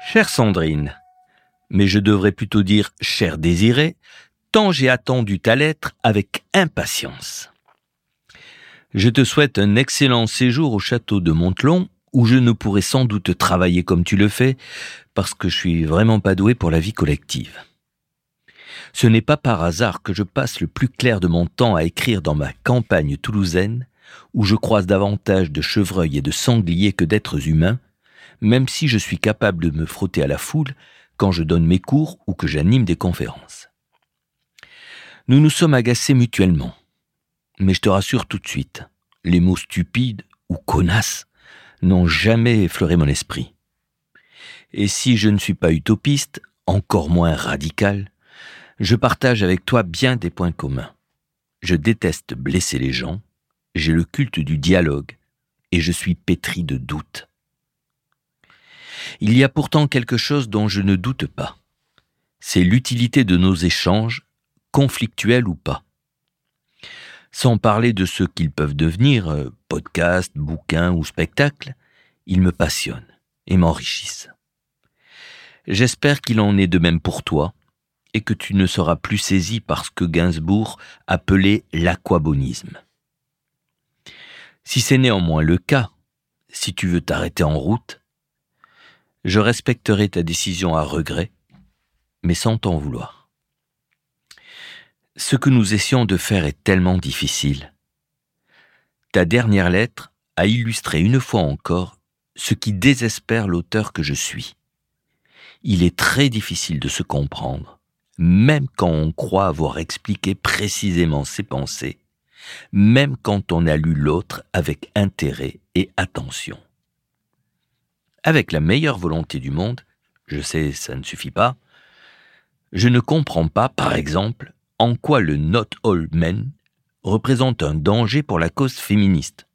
Chère Sandrine, mais je devrais plutôt dire chère Désirée, tant j'ai attendu ta lettre avec impatience. Je te souhaite un excellent séjour au château de Montelon, où je ne pourrai sans doute travailler comme tu le fais, parce que je suis vraiment pas doué pour la vie collective. Ce n'est pas par hasard que je passe le plus clair de mon temps à écrire dans ma campagne toulousaine, où je croise davantage de chevreuils et de sangliers que d'êtres humains, même si je suis capable de me frotter à la foule quand je donne mes cours ou que j'anime des conférences. Nous nous sommes agacés mutuellement. Mais je te rassure tout de suite, les mots stupides ou connasses n'ont jamais effleuré mon esprit. Et si je ne suis pas utopiste, encore moins radical, je partage avec toi bien des points communs. Je déteste blesser les gens, j'ai le culte du dialogue, et je suis pétri de doutes. Il y a pourtant quelque chose dont je ne doute pas. C'est l'utilité de nos échanges, conflictuels ou pas. Sans parler de ce qu'ils peuvent devenir, euh, podcasts, bouquins ou spectacles, ils me passionnent et m'enrichissent. J'espère qu'il en est de même pour toi, et que tu ne seras plus saisi par ce que Gainsbourg appelait l'aquabonisme. Si c'est néanmoins le cas, si tu veux t'arrêter en route, je respecterai ta décision à regret, mais sans t'en vouloir. Ce que nous essayons de faire est tellement difficile. Ta dernière lettre a illustré une fois encore ce qui désespère l'auteur que je suis. Il est très difficile de se comprendre, même quand on croit avoir expliqué précisément ses pensées, même quand on a lu l'autre avec intérêt et attention. Avec la meilleure volonté du monde, je sais ça ne suffit pas, je ne comprends pas, par exemple, en quoi le Not All Men représente un danger pour la cause féministe.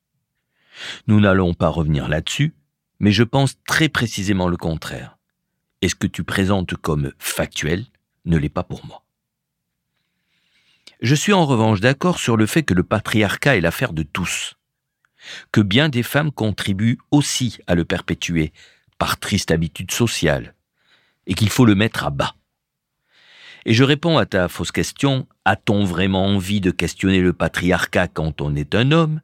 Nous n'allons pas revenir là-dessus, mais je pense très précisément le contraire. Et ce que tu présentes comme factuel ne l'est pas pour moi. Je suis en revanche d'accord sur le fait que le patriarcat est l'affaire de tous, que bien des femmes contribuent aussi à le perpétuer par triste habitude sociale, et qu'il faut le mettre à bas. Et je réponds à ta fausse question, a-t-on vraiment envie de questionner le patriarcat quand on est un homme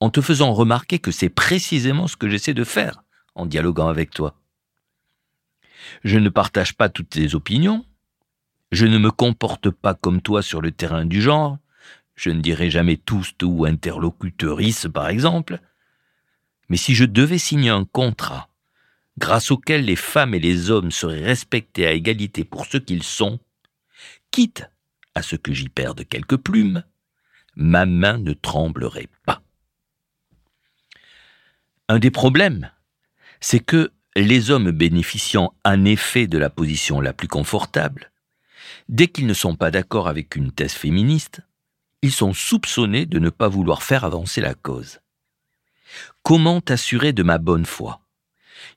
en te faisant remarquer que c'est précisément ce que j'essaie de faire en dialoguant avec toi? Je ne partage pas toutes tes opinions, je ne me comporte pas comme toi sur le terrain du genre, je ne dirai jamais tous ou interlocutrice par exemple, mais si je devais signer un contrat grâce auquel les femmes et les hommes seraient respectés à égalité pour ce qu'ils sont, quitte à ce que j'y perde quelques plumes, ma main ne tremblerait pas. Un des problèmes, c'est que les hommes bénéficiant en effet de la position la plus confortable, dès qu'ils ne sont pas d'accord avec une thèse féministe, ils sont soupçonnés de ne pas vouloir faire avancer la cause. Comment t'assurer de ma bonne foi?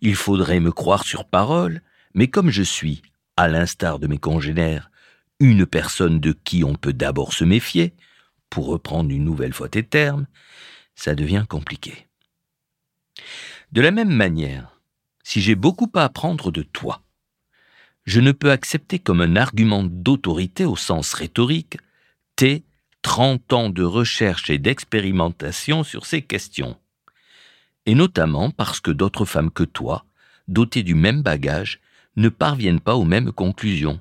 Il faudrait me croire sur parole, mais comme je suis, à l'instar de mes congénères, une personne de qui on peut d'abord se méfier, pour reprendre une nouvelle fois tes termes, ça devient compliqué. De la même manière, si j'ai beaucoup à apprendre de toi, je ne peux accepter comme un argument d'autorité au sens rhétorique tes 30 ans de recherche et d'expérimentation sur ces questions, et notamment parce que d'autres femmes que toi, dotées du même bagage, ne parviennent pas aux mêmes conclusions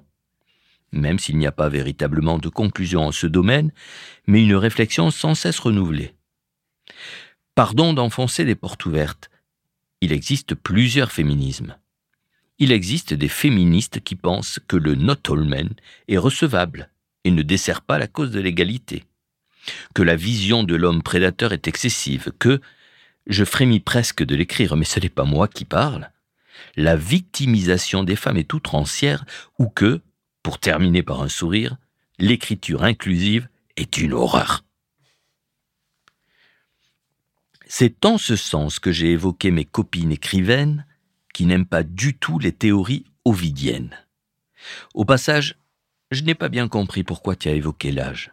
même s'il n'y a pas véritablement de conclusion en ce domaine, mais une réflexion sans cesse renouvelée. Pardon d'enfoncer des portes ouvertes. Il existe plusieurs féminismes. Il existe des féministes qui pensent que le not all men est recevable et ne dessert pas la cause de l'égalité, que la vision de l'homme prédateur est excessive, que, je frémis presque de l'écrire, mais ce n'est pas moi qui parle, la victimisation des femmes est outrancière, ou que, pour terminer par un sourire, l'écriture inclusive est une horreur. C'est en ce sens que j'ai évoqué mes copines écrivaines qui n'aiment pas du tout les théories ovidiennes. Au passage, je n'ai pas bien compris pourquoi tu as évoqué l'âge.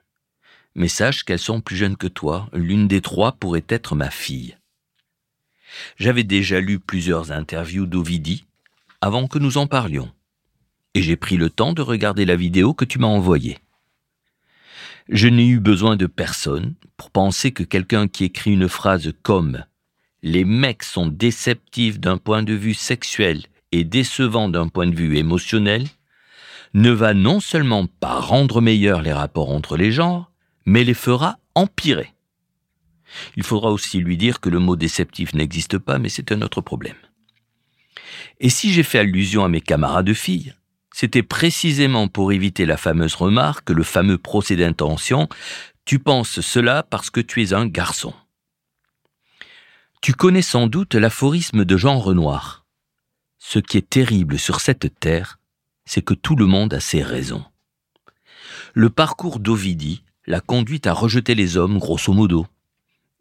Mais sache qu'elles sont plus jeunes que toi, l'une des trois pourrait être ma fille. J'avais déjà lu plusieurs interviews d'Ovidie, avant que nous en parlions. Et j'ai pris le temps de regarder la vidéo que tu m'as envoyée. Je n'ai eu besoin de personne pour penser que quelqu'un qui écrit une phrase comme Les mecs sont déceptifs d'un point de vue sexuel et décevants d'un point de vue émotionnel ne va non seulement pas rendre meilleurs les rapports entre les genres, mais les fera empirer. Il faudra aussi lui dire que le mot déceptif n'existe pas, mais c'est un autre problème. Et si j'ai fait allusion à mes camarades de filles, c'était précisément pour éviter la fameuse remarque, le fameux procès d'intention, tu penses cela parce que tu es un garçon. Tu connais sans doute l'aphorisme de Jean Renoir. Ce qui est terrible sur cette terre, c'est que tout le monde a ses raisons. Le parcours d'Ovidie l'a conduit à rejeter les hommes, grosso modo,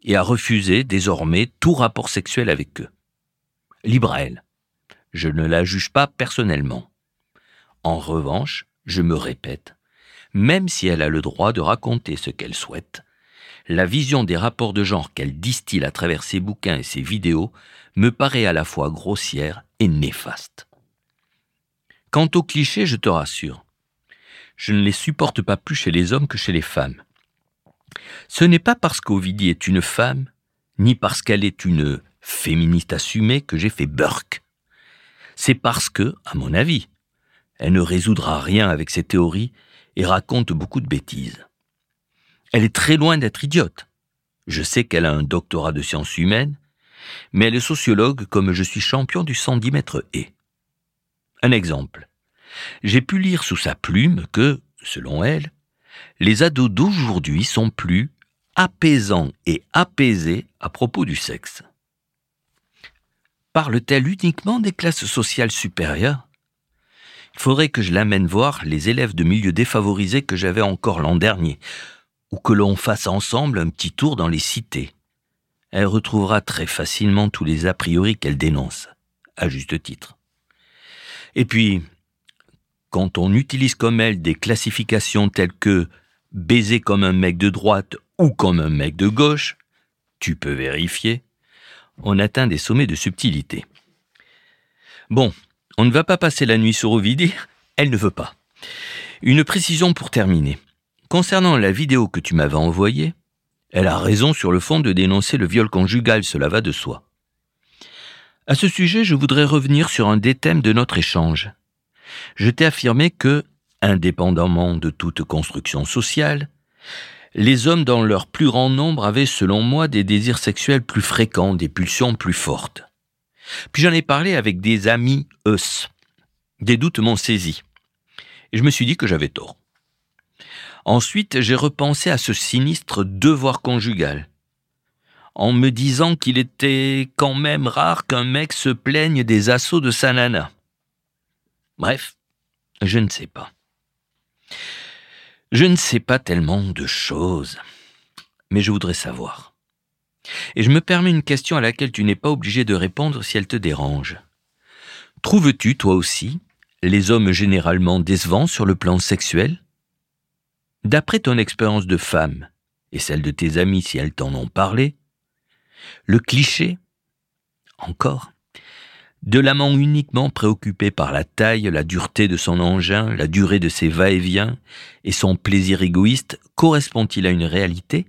et à refuser désormais tout rapport sexuel avec eux. Libre elle. Je ne la juge pas personnellement. En revanche, je me répète, même si elle a le droit de raconter ce qu'elle souhaite, la vision des rapports de genre qu'elle distille à travers ses bouquins et ses vidéos me paraît à la fois grossière et néfaste. Quant aux clichés, je te rassure, je ne les supporte pas plus chez les hommes que chez les femmes. Ce n'est pas parce qu'Ovidie est une femme, ni parce qu'elle est une féministe assumée que j'ai fait Burke. C'est parce que, à mon avis, elle ne résoudra rien avec ses théories et raconte beaucoup de bêtises. Elle est très loin d'être idiote. Je sais qu'elle a un doctorat de sciences humaines, mais elle est sociologue comme je suis champion du 110 mètres et. Un exemple. J'ai pu lire sous sa plume que, selon elle, les ados d'aujourd'hui sont plus apaisants et apaisés à propos du sexe. Parle-t-elle uniquement des classes sociales supérieures? Il faudrait que je l'amène voir les élèves de milieux défavorisés que j'avais encore l'an dernier, ou que l'on fasse ensemble un petit tour dans les cités. Elle retrouvera très facilement tous les a priori qu'elle dénonce, à juste titre. Et puis, quand on utilise comme elle des classifications telles que baiser comme un mec de droite ou comme un mec de gauche, tu peux vérifier, on atteint des sommets de subtilité. Bon, on ne va pas passer la nuit sur Ovidie, elle ne veut pas. Une précision pour terminer. Concernant la vidéo que tu m'avais envoyée, elle a raison sur le fond de dénoncer le viol conjugal, cela va de soi. À ce sujet, je voudrais revenir sur un des thèmes de notre échange. Je t'ai affirmé que, indépendamment de toute construction sociale, les hommes dans leur plus grand nombre avaient, selon moi, des désirs sexuels plus fréquents, des pulsions plus fortes. Puis j'en ai parlé avec des amis eus. Des doutes m'ont saisi. Et je me suis dit que j'avais tort. Ensuite, j'ai repensé à ce sinistre devoir conjugal, en me disant qu'il était quand même rare qu'un mec se plaigne des assauts de sa nana. Bref, je ne sais pas. Je ne sais pas tellement de choses, mais je voudrais savoir. Et je me permets une question à laquelle tu n'es pas obligé de répondre si elle te dérange. Trouves-tu, toi aussi, les hommes généralement décevants sur le plan sexuel? D'après ton expérience de femme, et celle de tes amis si elles t'en ont parlé, le cliché, encore, de l'amant uniquement préoccupé par la taille, la dureté de son engin, la durée de ses va-et-vient et son plaisir égoïste correspond-il à une réalité?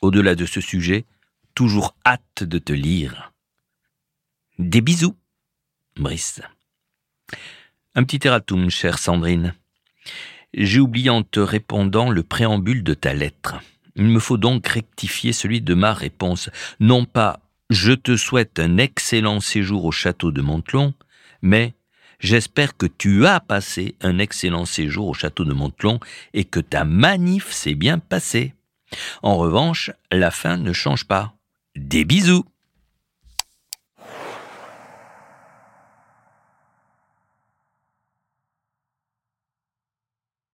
Au-delà de ce sujet, toujours hâte de te lire. Des bisous, Brice. Un petit erratum, chère Sandrine. J'ai oublié en te répondant le préambule de ta lettre. Il me faut donc rectifier celui de ma réponse, non pas je te souhaite un excellent séjour au château de Montelon, mais j'espère que tu as passé un excellent séjour au château de Montelon et que ta manif s'est bien passée. En revanche, la fin ne change pas. Des bisous